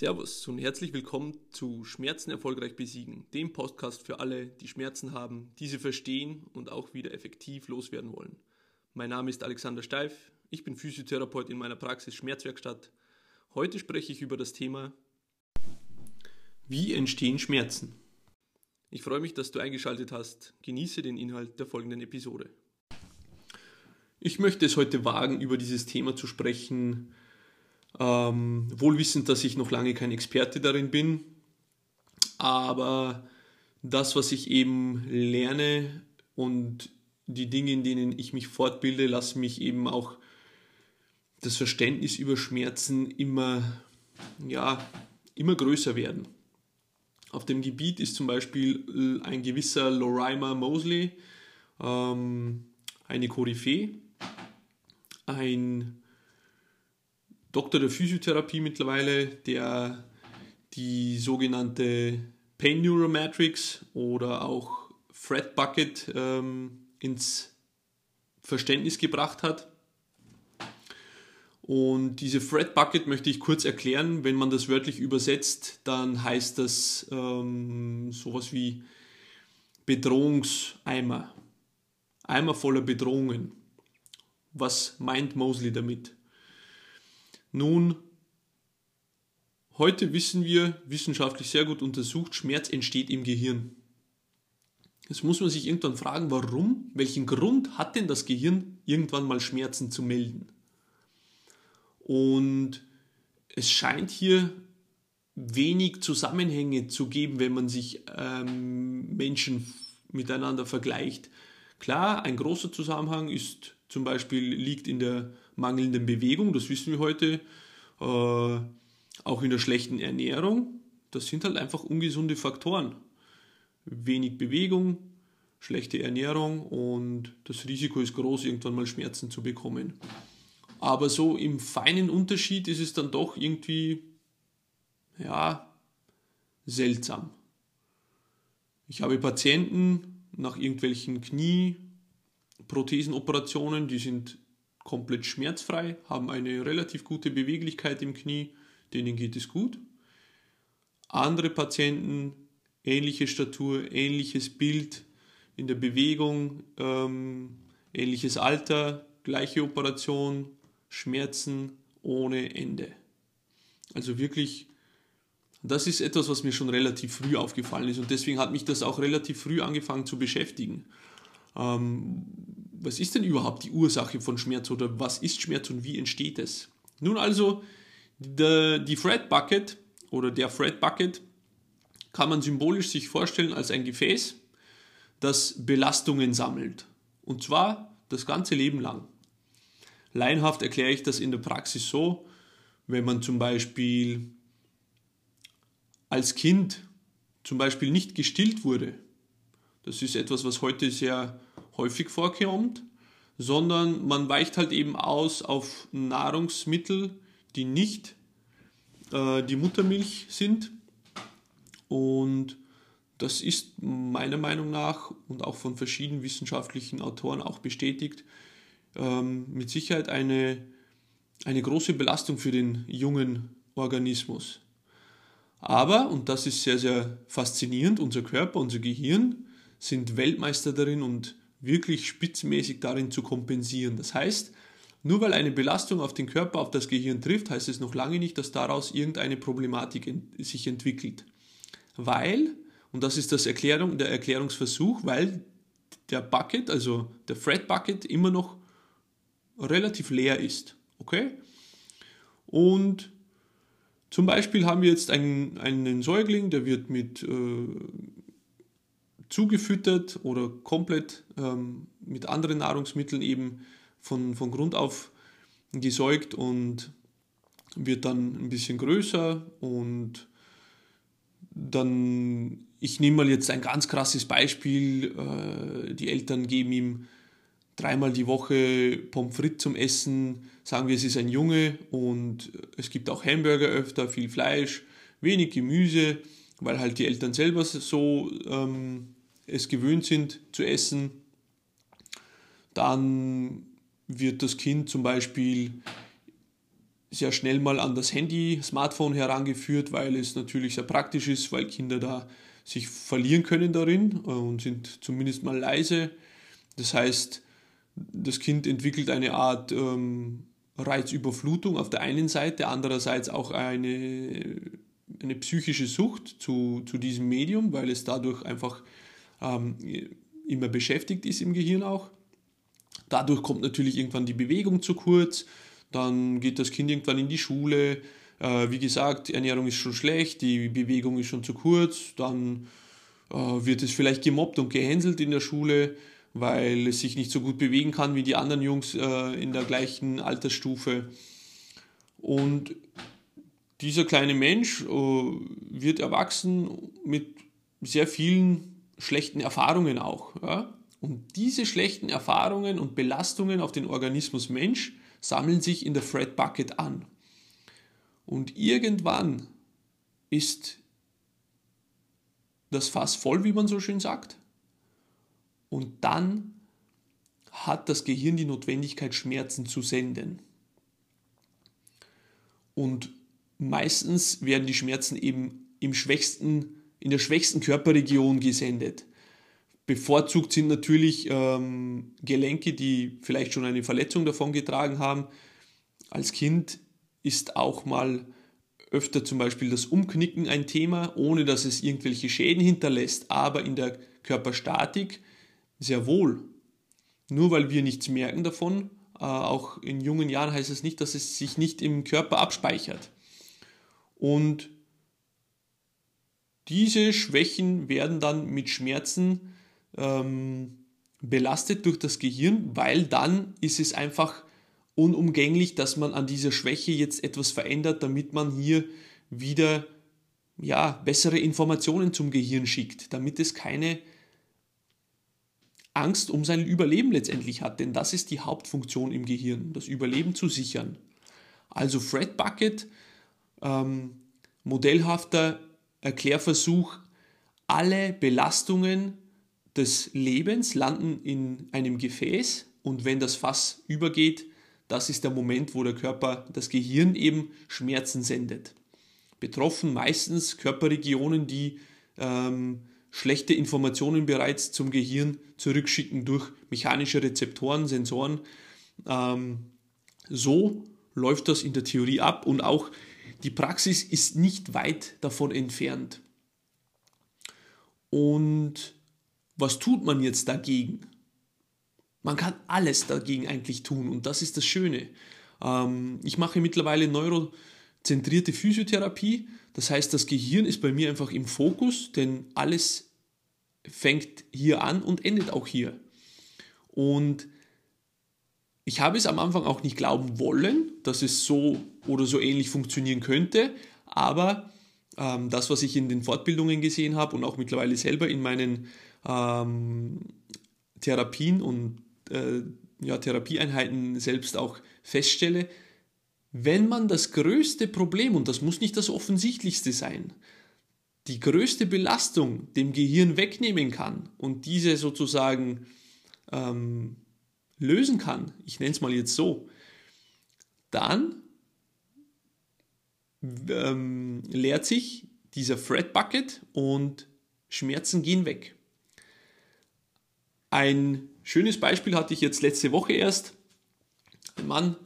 Servus und herzlich willkommen zu Schmerzen erfolgreich besiegen, dem Podcast für alle, die Schmerzen haben, diese verstehen und auch wieder effektiv loswerden wollen. Mein Name ist Alexander Steif, ich bin Physiotherapeut in meiner Praxis Schmerzwerkstatt. Heute spreche ich über das Thema Wie entstehen Schmerzen? Ich freue mich, dass du eingeschaltet hast. Genieße den Inhalt der folgenden Episode. Ich möchte es heute wagen, über dieses Thema zu sprechen, ähm, wohl wissend, dass ich noch lange kein Experte darin bin. Aber das, was ich eben lerne und die Dinge, in denen ich mich fortbilde, lassen mich eben auch das Verständnis über Schmerzen immer, ja, immer größer werden. Auf dem Gebiet ist zum Beispiel ein gewisser Lorimer Mosley ähm, eine Koryphäe, ein Doktor der Physiotherapie mittlerweile, der die sogenannte Pain Neuromatrix oder auch Fred Bucket ähm, ins Verständnis gebracht hat. Und diese Fred Bucket möchte ich kurz erklären. Wenn man das wörtlich übersetzt, dann heißt das ähm, sowas wie Bedrohungseimer. Eimer voller Bedrohungen. Was meint Mosley damit? Nun, heute wissen wir, wissenschaftlich sehr gut untersucht, Schmerz entsteht im Gehirn. Jetzt muss man sich irgendwann fragen, warum, welchen Grund hat denn das Gehirn, irgendwann mal Schmerzen zu melden? Und es scheint hier wenig Zusammenhänge zu geben, wenn man sich ähm, Menschen miteinander vergleicht. Klar, ein großer Zusammenhang ist zum Beispiel liegt in der mangelnden Bewegung, das wissen wir heute, äh, auch in der schlechten Ernährung. Das sind halt einfach ungesunde Faktoren. Wenig Bewegung, schlechte Ernährung und das Risiko ist groß, irgendwann mal Schmerzen zu bekommen. Aber so im feinen Unterschied ist es dann doch irgendwie, ja, seltsam. Ich habe Patienten nach irgendwelchen Knieprothesenoperationen, die sind komplett schmerzfrei, haben eine relativ gute Beweglichkeit im Knie, denen geht es gut. Andere Patienten, ähnliche Statur, ähnliches Bild in der Bewegung, ähm, ähnliches Alter, gleiche Operation, Schmerzen ohne Ende. Also wirklich, das ist etwas, was mir schon relativ früh aufgefallen ist und deswegen hat mich das auch relativ früh angefangen zu beschäftigen. Ähm, was ist denn überhaupt die Ursache von Schmerz oder was ist Schmerz und wie entsteht es? Nun also, der, die Fred Bucket oder der Fred Bucket kann man symbolisch sich vorstellen als ein Gefäß, das Belastungen sammelt. Und zwar das ganze Leben lang. Laienhaft erkläre ich das in der Praxis so, wenn man zum Beispiel als Kind zum Beispiel nicht gestillt wurde. Das ist etwas, was heute sehr häufig vorkommt, sondern man weicht halt eben aus auf Nahrungsmittel, die nicht äh, die Muttermilch sind. Und das ist meiner Meinung nach und auch von verschiedenen wissenschaftlichen Autoren auch bestätigt, ähm, mit Sicherheit eine, eine große Belastung für den jungen Organismus. Aber, und das ist sehr, sehr faszinierend, unser Körper, unser Gehirn sind Weltmeister darin und wirklich spitzmäßig darin zu kompensieren. Das heißt, nur weil eine Belastung auf den Körper, auf das Gehirn trifft, heißt es noch lange nicht, dass daraus irgendeine Problematik ent sich entwickelt. Weil, und das ist das Erklärung, der Erklärungsversuch, weil der Bucket, also der Fred Bucket, immer noch relativ leer ist. Okay? Und zum Beispiel haben wir jetzt einen, einen Säugling, der wird mit äh, zugefüttert oder komplett ähm, mit anderen Nahrungsmitteln eben von, von Grund auf gesäugt und wird dann ein bisschen größer und dann, ich nehme mal jetzt ein ganz krasses Beispiel, äh, die Eltern geben ihm dreimal die Woche Pommes frites zum Essen, sagen wir, es ist ein Junge und es gibt auch Hamburger öfter, viel Fleisch, wenig Gemüse, weil halt die Eltern selber so ähm, es gewöhnt sind zu essen. Dann wird das Kind zum Beispiel sehr schnell mal an das Handy, Smartphone herangeführt, weil es natürlich sehr praktisch ist, weil Kinder da sich verlieren können darin und sind zumindest mal leise. Das heißt, das Kind entwickelt eine Art ähm, Reizüberflutung auf der einen Seite, andererseits auch eine, eine psychische Sucht zu, zu diesem Medium, weil es dadurch einfach ähm, immer beschäftigt ist im Gehirn auch. Dadurch kommt natürlich irgendwann die Bewegung zu kurz, dann geht das Kind irgendwann in die Schule. Äh, wie gesagt, Ernährung ist schon schlecht, die Bewegung ist schon zu kurz, dann äh, wird es vielleicht gemobbt und gehänselt in der Schule, weil es sich nicht so gut bewegen kann wie die anderen Jungs äh, in der gleichen Altersstufe. Und dieser kleine Mensch äh, wird erwachsen mit sehr vielen schlechten Erfahrungen auch. Ja? Und diese schlechten Erfahrungen und Belastungen auf den Organismus Mensch sammeln sich in der Fred Bucket an. Und irgendwann ist das Fass voll, wie man so schön sagt. Und dann hat das Gehirn die Notwendigkeit, Schmerzen zu senden. Und meistens werden die Schmerzen eben im schwächsten, in der schwächsten Körperregion gesendet. Bevorzugt sind natürlich ähm, Gelenke, die vielleicht schon eine Verletzung davon getragen haben. Als Kind ist auch mal öfter zum Beispiel das Umknicken ein Thema, ohne dass es irgendwelche Schäden hinterlässt, aber in der Körperstatik sehr wohl. Nur weil wir nichts merken davon, äh, auch in jungen Jahren heißt es nicht, dass es sich nicht im Körper abspeichert. Und diese Schwächen werden dann mit Schmerzen ähm, belastet durch das Gehirn, weil dann ist es einfach unumgänglich, dass man an dieser Schwäche jetzt etwas verändert, damit man hier wieder ja, bessere Informationen zum Gehirn schickt, damit es keine Angst um sein Überleben letztendlich hat, denn das ist die Hauptfunktion im Gehirn, das Überleben zu sichern. Also Fred Bucket, ähm, modellhafter Erklärversuch, alle Belastungen des Lebens landen in einem Gefäß und wenn das Fass übergeht, das ist der Moment, wo der Körper, das Gehirn eben Schmerzen sendet. Betroffen meistens Körperregionen, die ähm, schlechte Informationen bereits zum Gehirn zurückschicken durch mechanische Rezeptoren, Sensoren. Ähm, so läuft das in der Theorie ab und auch die Praxis ist nicht weit davon entfernt. Und was tut man jetzt dagegen? Man kann alles dagegen eigentlich tun und das ist das Schöne. Ähm, ich mache mittlerweile neurozentrierte Physiotherapie. Das heißt, das Gehirn ist bei mir einfach im Fokus, denn alles fängt hier an und endet auch hier. Und ich habe es am Anfang auch nicht glauben wollen, dass es so oder so ähnlich funktionieren könnte, aber ähm, das, was ich in den Fortbildungen gesehen habe und auch mittlerweile selber in meinen ähm, Therapien und äh, ja, Therapieeinheiten selbst auch feststelle, wenn man das größte Problem, und das muss nicht das offensichtlichste sein, die größte Belastung dem Gehirn wegnehmen kann und diese sozusagen ähm, lösen kann, ich nenne es mal jetzt so, dann ähm, leert sich dieser Fred Bucket und Schmerzen gehen weg. Ein schönes Beispiel hatte ich jetzt letzte Woche erst. Ein Mann,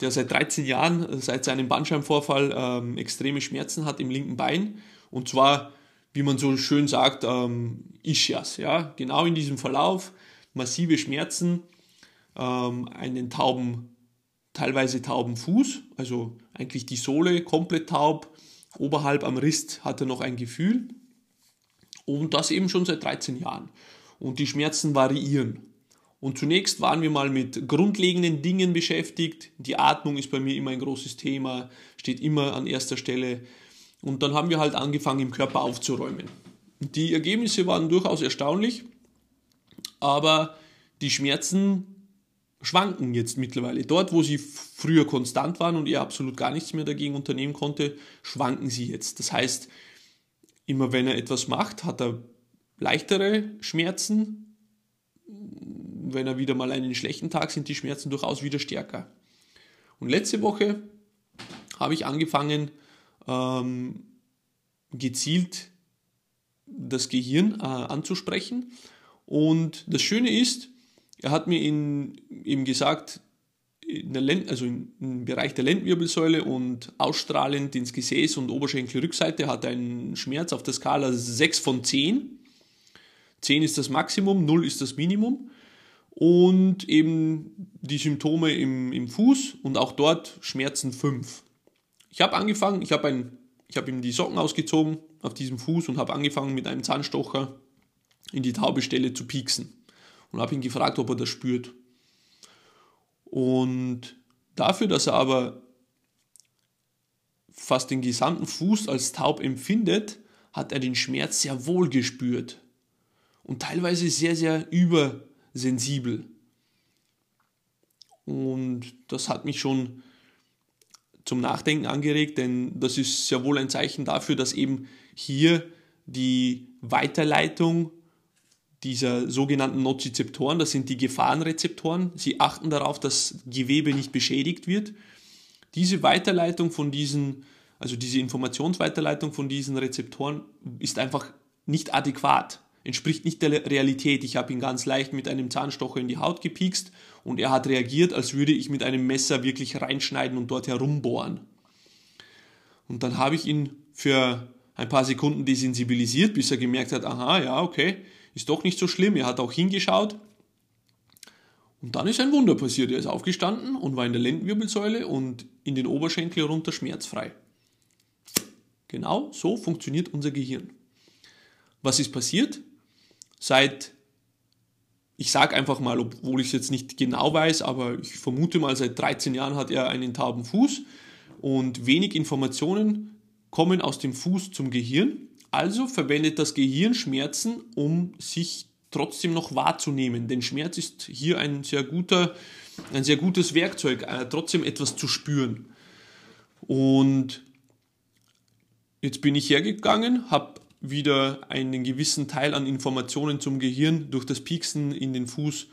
der seit 13 Jahren, seit seinem Bandscheibenvorfall, ähm, extreme Schmerzen hat im linken Bein. Und zwar, wie man so schön sagt, ähm, Ischias. Ja? Genau in diesem Verlauf, massive Schmerzen, ähm, einen tauben, teilweise tauben Fuß, also eigentlich die Sohle komplett taub. Oberhalb am Rist hat er noch ein Gefühl. Und das eben schon seit 13 Jahren und die Schmerzen variieren. Und zunächst waren wir mal mit grundlegenden Dingen beschäftigt. Die Atmung ist bei mir immer ein großes Thema, steht immer an erster Stelle. Und dann haben wir halt angefangen, im Körper aufzuräumen. Die Ergebnisse waren durchaus erstaunlich, aber die Schmerzen schwanken jetzt mittlerweile. Dort, wo sie früher konstant waren und er absolut gar nichts mehr dagegen unternehmen konnte, schwanken sie jetzt. Das heißt, immer wenn er etwas macht, hat er leichtere Schmerzen. Wenn er wieder mal einen schlechten Tag sind die Schmerzen durchaus wieder stärker. Und letzte Woche habe ich angefangen, ähm, gezielt das Gehirn äh, anzusprechen. Und das Schöne ist, er hat mir in, eben gesagt, in der Lend, also im Bereich der Lendenwirbelsäule und ausstrahlend ins Gesäß und Oberschenkelrückseite hat er einen Schmerz auf der Skala 6 von 10. 10 ist das Maximum, 0 ist das Minimum. Und eben die Symptome im, im Fuß und auch dort Schmerzen 5. Ich habe angefangen, ich habe habe ihm die Socken ausgezogen auf diesem Fuß und habe angefangen mit einem Zahnstocher in die taube Stelle zu pieksen und habe ihn gefragt, ob er das spürt. Und dafür, dass er aber fast den gesamten Fuß als taub empfindet, hat er den Schmerz sehr wohl gespürt und teilweise sehr, sehr übersensibel. Und das hat mich schon zum Nachdenken angeregt, denn das ist sehr wohl ein Zeichen dafür, dass eben hier die Weiterleitung dieser sogenannten Nozizeptoren, das sind die Gefahrenrezeptoren, sie achten darauf, dass Gewebe nicht beschädigt wird. Diese Weiterleitung von diesen, also diese Informationsweiterleitung von diesen Rezeptoren ist einfach nicht adäquat entspricht nicht der Realität. Ich habe ihn ganz leicht mit einem Zahnstocher in die Haut gepiekst und er hat reagiert, als würde ich mit einem Messer wirklich reinschneiden und dort herumbohren. Und dann habe ich ihn für ein paar Sekunden desensibilisiert, bis er gemerkt hat, aha, ja, okay, ist doch nicht so schlimm. Er hat auch hingeschaut. Und dann ist ein Wunder passiert. Er ist aufgestanden und war in der Lendenwirbelsäule und in den Oberschenkel runter schmerzfrei. Genau so funktioniert unser Gehirn. Was ist passiert? seit, ich sage einfach mal, obwohl ich es jetzt nicht genau weiß, aber ich vermute mal, seit 13 Jahren hat er einen tauben Fuß und wenig Informationen kommen aus dem Fuß zum Gehirn. Also verwendet das Gehirn Schmerzen, um sich trotzdem noch wahrzunehmen. Denn Schmerz ist hier ein sehr guter, ein sehr gutes Werkzeug, äh, trotzdem etwas zu spüren. Und jetzt bin ich hergegangen, habe wieder einen gewissen Teil an Informationen zum Gehirn durch das Pieksen in den Fuß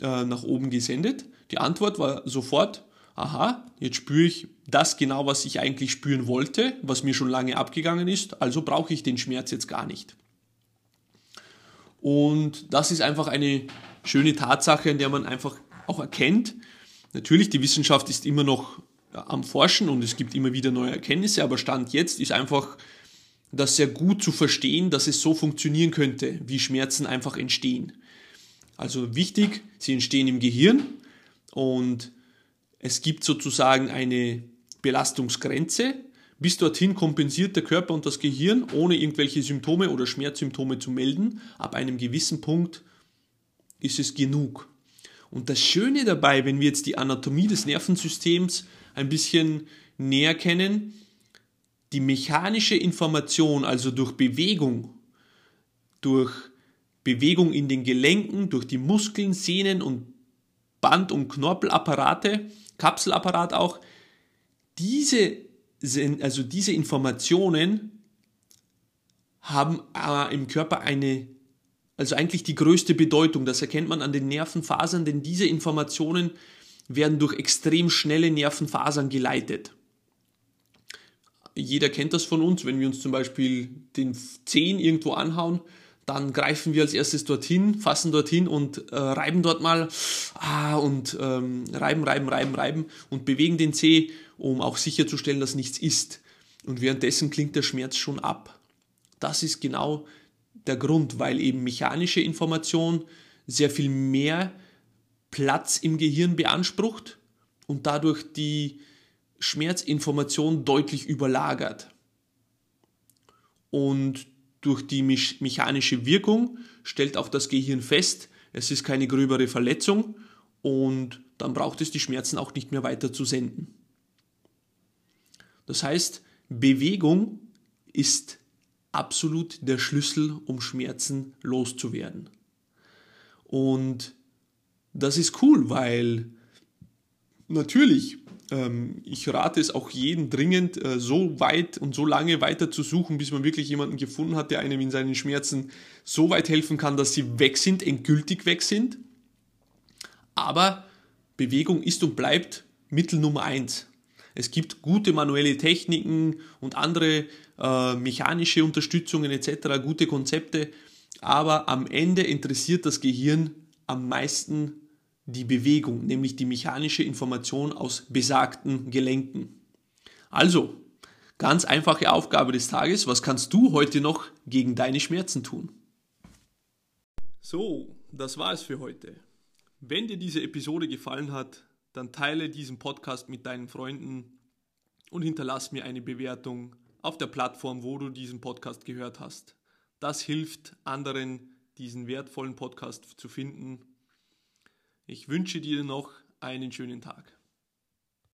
äh, nach oben gesendet. Die Antwort war sofort, aha, jetzt spüre ich das genau, was ich eigentlich spüren wollte, was mir schon lange abgegangen ist, also brauche ich den Schmerz jetzt gar nicht. Und das ist einfach eine schöne Tatsache, in der man einfach auch erkennt, natürlich, die Wissenschaft ist immer noch am Forschen und es gibt immer wieder neue Erkenntnisse, aber Stand jetzt ist einfach das sehr gut zu verstehen, dass es so funktionieren könnte, wie Schmerzen einfach entstehen. Also wichtig, sie entstehen im Gehirn und es gibt sozusagen eine Belastungsgrenze. Bis dorthin kompensiert der Körper und das Gehirn, ohne irgendwelche Symptome oder Schmerzsymptome zu melden. Ab einem gewissen Punkt ist es genug. Und das Schöne dabei, wenn wir jetzt die Anatomie des Nervensystems ein bisschen näher kennen, die mechanische Information, also durch Bewegung, durch Bewegung in den Gelenken, durch die Muskeln, Sehnen und Band- und Knorpelapparate, Kapselapparat auch, diese, also diese Informationen haben äh, im Körper eine, also eigentlich die größte Bedeutung. Das erkennt man an den Nervenfasern, denn diese Informationen werden durch extrem schnelle Nervenfasern geleitet jeder kennt das von uns, wenn wir uns zum Beispiel den Zehen irgendwo anhauen, dann greifen wir als erstes dorthin, fassen dorthin und äh, reiben dort mal ah, und ähm, reiben, reiben, reiben, reiben und bewegen den Zeh, um auch sicherzustellen, dass nichts ist. Und währenddessen klingt der Schmerz schon ab. Das ist genau der Grund, weil eben mechanische Information sehr viel mehr Platz im Gehirn beansprucht und dadurch die Schmerzinformation deutlich überlagert. Und durch die mechanische Wirkung stellt auch das Gehirn fest, es ist keine gröbere Verletzung und dann braucht es die Schmerzen auch nicht mehr weiter zu senden. Das heißt, Bewegung ist absolut der Schlüssel, um Schmerzen loszuwerden. Und das ist cool, weil natürlich ähm, ich rate es auch jedem dringend, äh, so weit und so lange weiter zu suchen, bis man wirklich jemanden gefunden hat, der einem in seinen Schmerzen so weit helfen kann, dass sie weg sind, endgültig weg sind. Aber Bewegung ist und bleibt Mittel Nummer eins. Es gibt gute manuelle Techniken und andere äh, mechanische Unterstützungen etc., gute Konzepte, aber am Ende interessiert das Gehirn am meisten die Bewegung, nämlich die mechanische Information aus besagten Gelenken. Also, ganz einfache Aufgabe des Tages, was kannst du heute noch gegen deine Schmerzen tun? So, das war es für heute. Wenn dir diese Episode gefallen hat, dann teile diesen Podcast mit deinen Freunden und hinterlass mir eine Bewertung auf der Plattform, wo du diesen Podcast gehört hast. Das hilft anderen, diesen wertvollen Podcast zu finden. Ich wünsche dir noch einen schönen Tag.